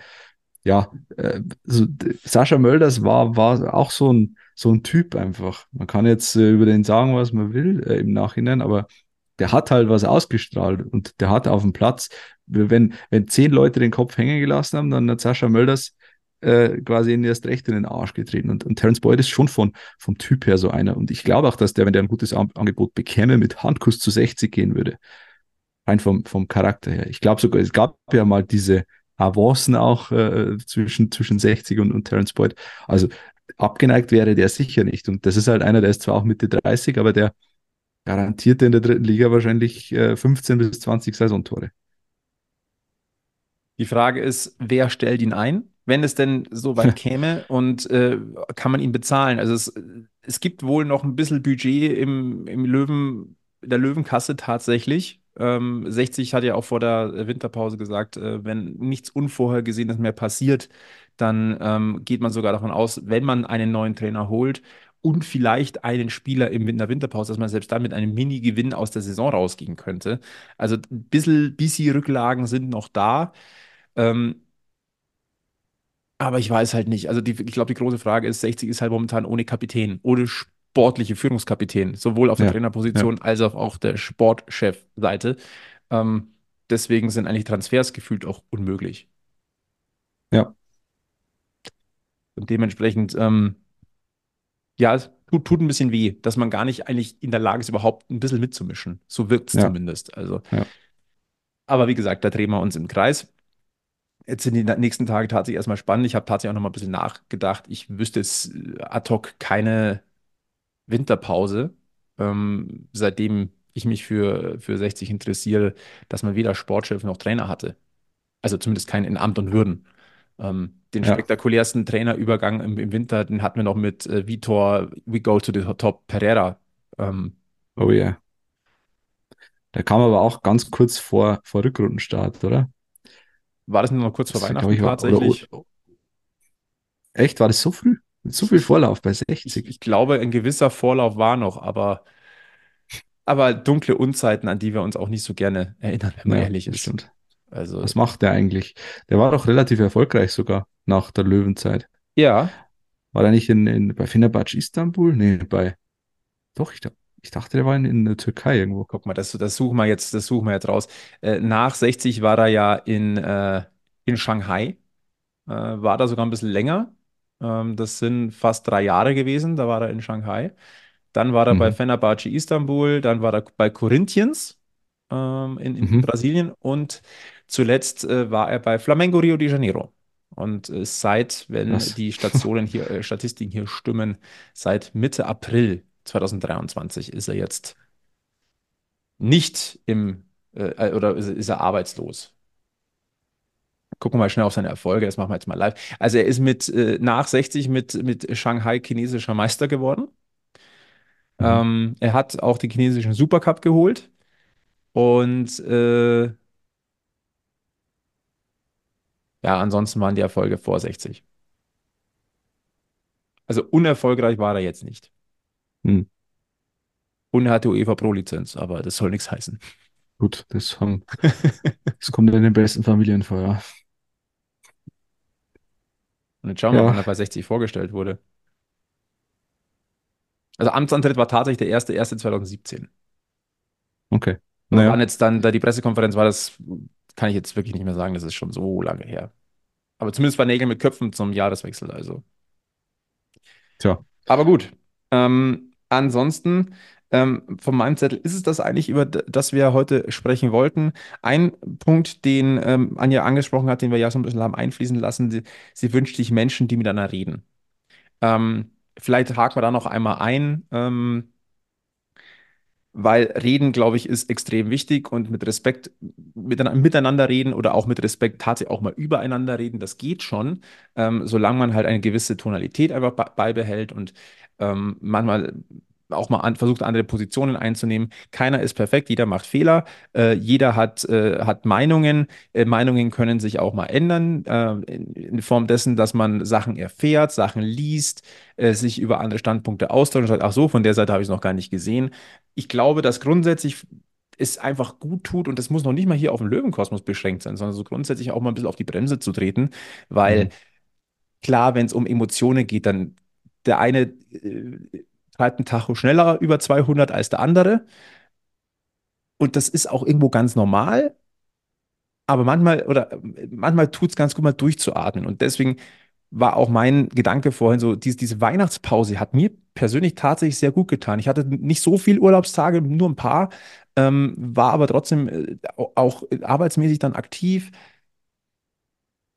ja, äh, Sascha Mölders war, war auch so ein, so ein Typ einfach. Man kann jetzt äh, über den sagen, was man will äh, im Nachhinein, aber der hat halt was ausgestrahlt und der hat auf dem Platz, wenn, wenn zehn Leute den Kopf hängen gelassen haben, dann hat Sascha Mölders äh, quasi in erst recht in den Arsch getreten. Und, und Terence Boyd ist schon von, vom Typ her so einer. Und ich glaube auch, dass der, wenn der ein gutes Angebot bekäme, mit Handkuss zu 60 gehen würde rein vom, vom Charakter her. Ich glaube sogar, es gab ja mal diese Avancen auch äh, zwischen, zwischen 60 und, und Terence Boyd. Also abgeneigt wäre der sicher nicht. Und das ist halt einer, der ist zwar auch Mitte 30, aber der garantiert in der dritten Liga wahrscheinlich äh, 15 bis 20 Saisontore. Die Frage ist, wer stellt ihn ein, wenn es denn so weit *laughs* käme und äh, kann man ihn bezahlen? Also es, es gibt wohl noch ein bisschen Budget im, im Löwen, der Löwenkasse tatsächlich. Ähm, 60 hat ja auch vor der Winterpause gesagt, äh, wenn nichts Unvorhergesehenes mehr passiert, dann ähm, geht man sogar davon aus, wenn man einen neuen Trainer holt und vielleicht einen Spieler im Winter Winterpause, dass man selbst dann mit einem Mini-Gewinn aus der Saison rausgehen könnte. Also ein bisschen, bisschen Rücklagen sind noch da. Ähm, aber ich weiß halt nicht. Also die, ich glaube, die große Frage ist, 60 ist halt momentan ohne Kapitän, ohne sportliche Führungskapitän, sowohl auf der Ja, Trainerposition als auch auf der Sportchefseite. Ähm, deswegen sind eigentlich Transfers gefühlt auch unmöglich. Ja, Und dementsprechend, ähm, ja, es tut, tut ein bisschen weh, dass man gar nicht eigentlich in der Lage ist, überhaupt ein bisschen mitzumischen. So wirkt es ja, zumindest. Also, ja. aber wie gesagt, da drehen wir uns im Kreis. Jetzt sind die nächsten Tage tatsächlich erstmal spannend. Ich habe tatsächlich auch noch mal ein bisschen nachgedacht. Ich wüsste jetzt äh, ad hoc keine Winterpause, ähm, seitdem ich mich für, für 60 interessiere, dass man weder Sportchef noch Trainer hatte. Also zumindest keinen in Amt und Würden. Ähm, den Ja. spektakulärsten Trainerübergang im, im Winter, den hatten wir noch mit äh, Vitor, we go to the top Pereira. Ähm, Oh yeah. Der kam aber auch ganz kurz vor, vor Rückrundenstart, oder? war das nur noch kurz vor Das, Weihnachten war, oder, tatsächlich? oder, echt, war das so früh? So viel Vorlauf bei Ich, 60? ich glaube, ein gewisser Vorlauf war noch, aber, aber dunkle Unzeiten, an die wir uns auch nicht so gerne erinnern, wenn man Ja, ehrlich ist. stimmt. Also, Was macht der eigentlich? Der war doch relativ erfolgreich sogar nach der Löwenzeit. ja, War der nicht in, in, bei Fenerbahce Istanbul? Nee, bei, doch, ich, ich dachte, der war in, in der Türkei irgendwo. guck mal, das, das suchen wir jetzt, das suchen wir jetzt raus. Äh, nach 60 war er ja in, äh, in Shanghai, äh, war da sogar ein bisschen länger. Ähm, das sind fast drei Jahre gewesen, da war er in Shanghai. Dann war er bei Mhm. Fenerbahce Istanbul, dann war er bei Corinthians ähm, in, in Mhm. Brasilien und zuletzt äh, war er bei Flamengo Rio de Janeiro. Und äh, seit, wenn Krass. die Stationen hier, äh, Statistiken hier stimmen, seit Mitte April 2023 ist er jetzt nicht im, äh, oder ist, ist er arbeitslos? Gucken wir mal schnell auf seine Erfolge, das machen wir jetzt mal live. Also er ist mit äh, nach 60 mit, mit Shanghai chinesischer Meister geworden. Mhm. Ähm, er hat auch den chinesischen Supercup geholt. Und äh, ja, ansonsten waren die Erfolge vor 60. Also unerfolgreich war er jetzt nicht. Hm. Und er hatte UEFA Pro-Lizenz, aber das soll nichts heißen. Gut, das, haben, *laughs* das kommt in den besten Familien vor, ja. Und jetzt schauen wir Ja. mal, wann er bei 60 vorgestellt wurde. Also Amtsantritt war tatsächlich der erste, erste 2017. Okay. Naja, wann jetzt dann da die Pressekonferenz war, das kann ich jetzt wirklich nicht mehr sagen, das ist schon so lange her. Aber zumindest war Nägel mit Köpfen zum Jahreswechsel, also. tja. Aber gut. Ähm, ansonsten, ähm, von meinem Zettel ist es das eigentlich, über das wir heute sprechen wollten. Ein Punkt, den ähm, Anja angesprochen hat, den wir ja so ein bisschen haben einfließen lassen, sie, sie wünscht sich Menschen, die miteinander reden. Ähm, vielleicht haken wir da noch einmal ein. Ähm, weil Reden, glaube ich, ist extrem wichtig und mit Respekt miteinander, reden oder auch mit Respekt tatsächlich auch mal übereinander reden, das geht schon, ähm, solange man halt eine gewisse Tonalität einfach be- beibehält und ähm, manchmal auch mal an, versucht, andere Positionen einzunehmen. Keiner ist perfekt, jeder macht Fehler, äh, jeder hat, äh, hat Meinungen. Äh, Meinungen können sich auch mal ändern, äh, in, in Form dessen, dass man Sachen erfährt, Sachen liest, äh, sich über andere Standpunkte austauscht und sagt, ach so, von der Seite habe ich es noch gar nicht gesehen ich glaube, dass grundsätzlich es einfach gut tut und das muss noch nicht mal hier auf den Löwenkosmos beschränkt sein, sondern so grundsätzlich auch mal ein bisschen auf die Bremse zu treten, weil Mhm. klar, wenn es um Emotionen geht, dann der eine äh, treibt einen Tacho schneller über 200 als der andere und das ist auch irgendwo ganz normal, aber manchmal oder manchmal tut es ganz gut mal durchzuatmen und deswegen war auch mein Gedanke vorhin so, diese, diese Weihnachtspause hat mir persönlich tatsächlich sehr gut getan. Ich hatte nicht so viel Urlaubstage, nur ein paar, ähm, war aber trotzdem äh, au- auch arbeitsmäßig dann aktiv.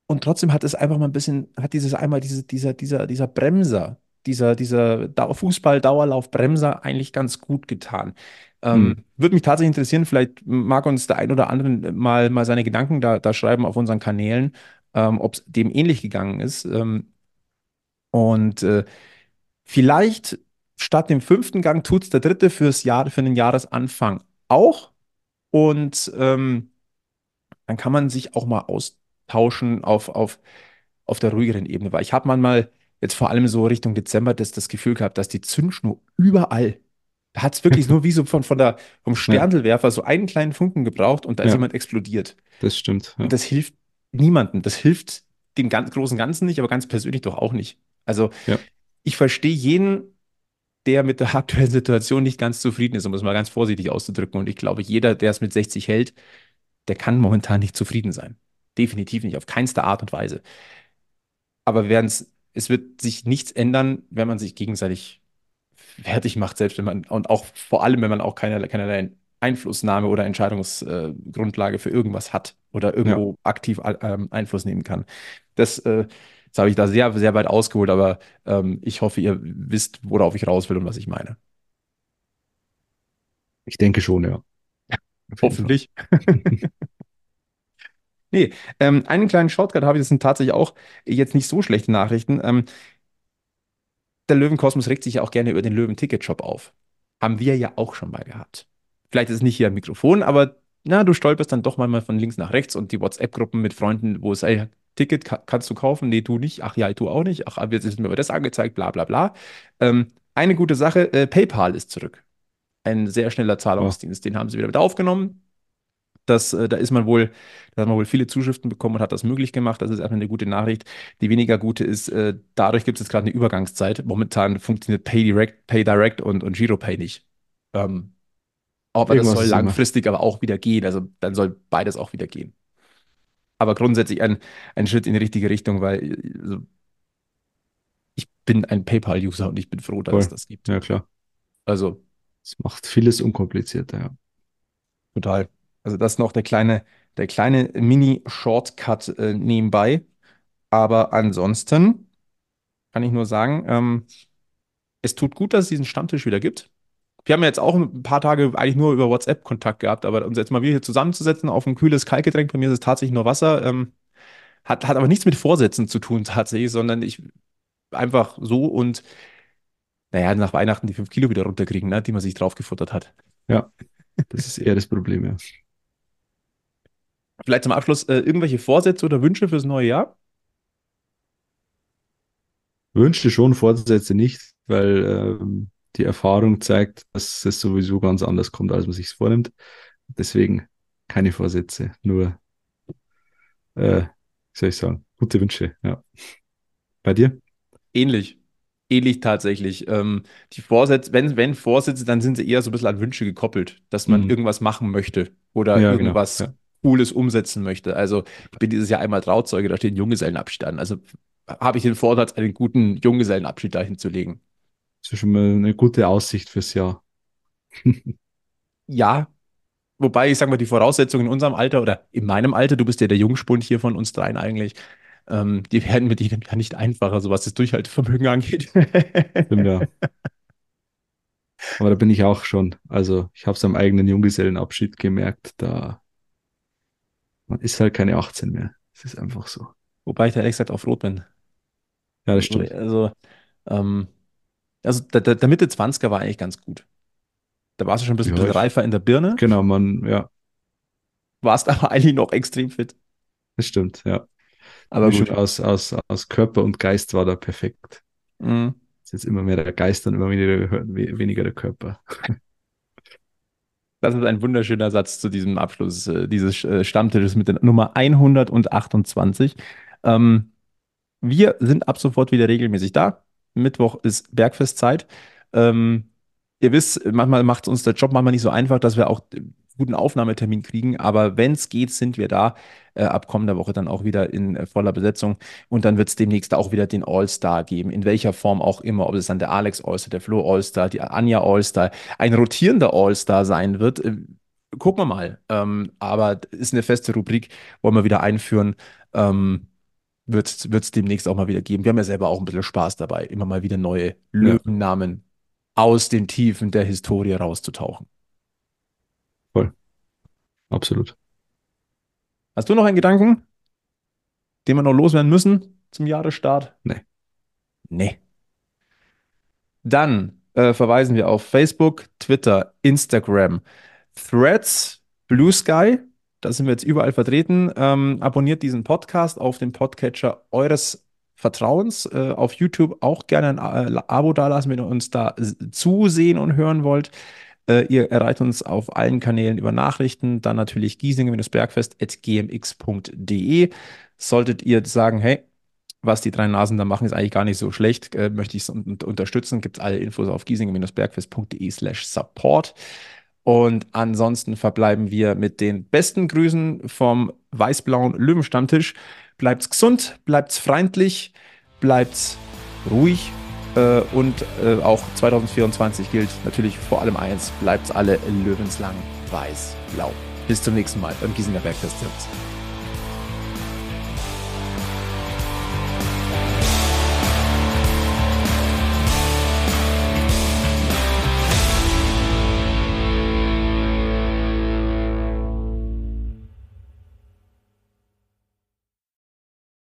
Und trotzdem hat es einfach mal ein bisschen, hat dieses einmal diese, dieser, dieser, dieser Bremser, dieser, dieser Dau- Fußball-Dauerlauf-Bremser eigentlich ganz gut getan. Ähm, Hm. würde mich tatsächlich interessieren, vielleicht mag uns der ein oder andere mal, mal seine Gedanken da, da schreiben auf unseren Kanälen, ähm, ob es dem ähnlich gegangen ist. Ähm, und äh, vielleicht statt dem fünften Gang tut es der dritte fürs Jahr, für den Jahresanfang auch. Und ähm, dann kann man sich auch mal austauschen auf, auf, auf der ruhigeren Ebene. Weil ich habe manchmal jetzt vor allem so Richtung Dezember das, das Gefühl gehabt, dass die Zündschnur überall, da hat es wirklich nur wie so von, von der, vom Sterndelwerfer so einen kleinen Funken gebraucht und da ist Ja. jemand explodiert. Das stimmt. Ja. Und das hilft niemandem. Das hilft dem ganz großen Ganzen nicht, aber ganz persönlich doch auch nicht. Also Ja. ich verstehe jeden, der mit der aktuellen Situation nicht ganz zufrieden ist, um es mal ganz vorsichtig auszudrücken. Und ich glaube, jeder, der es mit 60 hält, der kann momentan nicht zufrieden sein. Definitiv nicht, auf keinster Art und Weise. Aber während's, es wird sich nichts ändern, wenn man sich gegenseitig fertig macht, selbst wenn man, und auch vor allem, wenn man auch keinerlei, keinerlei Einflussnahme oder Entscheidungsgrundlage für irgendwas hat oder irgendwo aktiv ähm, Einfluss nehmen kann. Das, äh, das habe ich da sehr, sehr weit ausgeholt, aber ähm, ich hoffe, ihr wisst, worauf ich raus will und was ich meine. Ich denke schon, ja. Hoffentlich. *laughs* Nee, ähm, einen kleinen Shortcut habe ich, das sind tatsächlich auch jetzt nicht so schlechte Nachrichten. Ähm, der Löwenkosmos regt sich ja auch gerne über den Löwen-Ticket-Shop auf. Haben wir ja auch schon mal gehabt. Vielleicht ist es nicht hier am Mikrofon, aber na, du stolperst dann doch mal von links nach rechts und die WhatsApp-Gruppen mit Freunden, wo es, ey, Ticket ka kannst du kaufen? Nee, du nicht. Ach ja, du auch nicht. Ach, aber jetzt ist mir aber das angezeigt, bla bla bla. Ähm, eine gute Sache, äh, PayPal ist zurück. Ein sehr schneller Zahlungsdienst. Den haben sie wieder mit aufgenommen. Das, äh, da ist man wohl, da hat man wohl viele Zuschriften bekommen und hat das möglich gemacht. Das ist erstmal eine gute Nachricht. Die weniger gute ist, äh, dadurch gibt es jetzt gerade eine Übergangszeit. Momentan funktioniert Pay Direct, Pay Direct und, und GiroPay nicht. Ähm, aber das Irgendwas soll ist immer. langfristig aber auch wieder gehen. Also dann soll beides auch wieder gehen. Aber grundsätzlich ein, ein Schritt in die richtige Richtung, weil also, ich bin ein PayPal-User und ich bin froh, dass Voll. es das gibt. Ja, klar. Also Es macht vieles unkomplizierter, ja. Total. Also das noch der kleine, der kleine Mini-Shortcut äh, nebenbei. Aber ansonsten kann ich nur sagen, ähm, es tut gut, dass es diesen Stammtisch wieder gibt. wir haben ja jetzt auch ein paar Tage eigentlich nur über WhatsApp Kontakt gehabt, aber uns jetzt mal wieder hier zusammenzusetzen auf ein kühles Kaltgetränk, bei mir ist es tatsächlich nur Wasser, ähm, hat, hat aber nichts mit Vorsätzen zu tun tatsächlich, sondern ich einfach so und naja, nach Weihnachten die fünf Kilo wieder runterkriegen, ne, die man sich draufgefuttert hat. Ja, das ist eher das Problem, ja. Vielleicht zum Abschluss äh, irgendwelche Vorsätze oder Wünsche fürs neue Jahr? Wünschte schon, Vorsätze nicht, weil ähm, die Erfahrung zeigt, dass es sowieso ganz anders kommt, als man sich vornimmt. Deswegen keine Vorsätze, nur, äh, wie soll ich sagen, gute Wünsche, ja. Bei dir? Ähnlich. Ähnlich tatsächlich. Ähm, die Vorsätze, wenn, wenn Vorsätze, dann sind sie eher so ein bisschen an Wünsche gekoppelt, dass man Mhm. irgendwas machen möchte oder Ja, genau, irgendwas ja. Cooles umsetzen möchte. Also ich bin dieses Jahr einmal Trauzeuge, da steht ein Junggesellenabschied an. Also habe ich den Vorsatz, einen guten Junggesellenabschied dahin zu legen. Das ist schon mal eine gute Aussicht fürs Jahr. Ja, wobei ich sage mal, die Voraussetzungen in unserem Alter oder in meinem Alter, du bist ja der Jungspund hier von uns dreien eigentlich, ähm, die werden mit jedem Jahr nicht einfacher, so was das Durchhaltevermögen angeht. *laughs* Stimmt, ja. Aber da bin ich auch schon. Also ich habe es am eigenen Junggesellenabschied gemerkt, da man ist halt keine 18 mehr. Es ist einfach so. Wobei ich da ehrlich gesagt auch froh bin. Ja, das stimmt. Also, ähm, also der, der, der Mitte 20er war eigentlich ganz gut. Da warst du schon ein bisschen, Ja, bisschen reifer in der Birne, Genau, man, ja, warst aber *laughs* eigentlich noch extrem fit. das stimmt, ja. Aber gut. aus, aus, aus Körper und Geist war da perfekt. Mhm. Ist jetzt immer mehr der Geist und immer weniger, weniger der Körper. *laughs* Das ist ein wunderschöner Satz zu diesem Abschluss äh, dieses äh, Stammtisches mit der Nummer 128. Ähm, wir sind ab sofort wieder regelmäßig da. Mittwoch ist Bergfestzeit. Ähm, ihr wisst, manchmal macht uns der Job manchmal nicht so einfach, dass wir auch guten Aufnahmetermin kriegen, aber wenn es geht, sind wir da. Äh, ab kommender Woche dann auch wieder in äh, voller Besetzung. Und dann wird es demnächst auch wieder den All-Star geben, in welcher Form auch immer, ob es dann der Alex All-Star, der Flo All-Star, die Anja All-Star, ein rotierender All-Star sein wird. Äh, gucken wir mal. Ähm, aber ist eine feste Rubrik, wollen wir wieder einführen. Ähm, wird es demnächst auch mal wieder geben. Wir haben ja selber auch ein bisschen Spaß dabei, immer mal wieder neue Löwennamen aus den Tiefen der Historie rauszutauchen. Absolut. Hast du noch einen Gedanken, den wir noch loswerden müssen zum Jahresstart? Nee. Nee. Dann äh, verweisen wir auf Facebook, Twitter, Instagram, Threads, Blue Sky. Da sind wir jetzt überall vertreten. Ähm, abonniert diesen Podcast auf dem Podcatcher eures Vertrauens. Äh, auf YouTube auch gerne ein Abo dalassen, wenn ihr uns da zusehen und hören wollt. Äh, ihr erreicht uns auf allen Kanälen über Nachrichten, dann natürlich giesinger-bergfest.gmx.de. Solltet ihr sagen, hey, was die drei Nasen da machen, ist eigentlich gar nicht so schlecht, äh, möchte ich es un unterstützen, gibt es alle Infos auf giesinger-bergfest.de slash support. Und ansonsten verbleiben wir mit den besten Grüßen vom weiß-blauen Löwenstammtisch. Bleibt's gesund, bleibt's freundlich, bleibt's ruhig äh, und äh, auch 2024 gilt natürlich vor allem eins, bleibt's alle löwenslang weiß-blau. Bis zum nächsten Mal beim Giesinger Bergfest.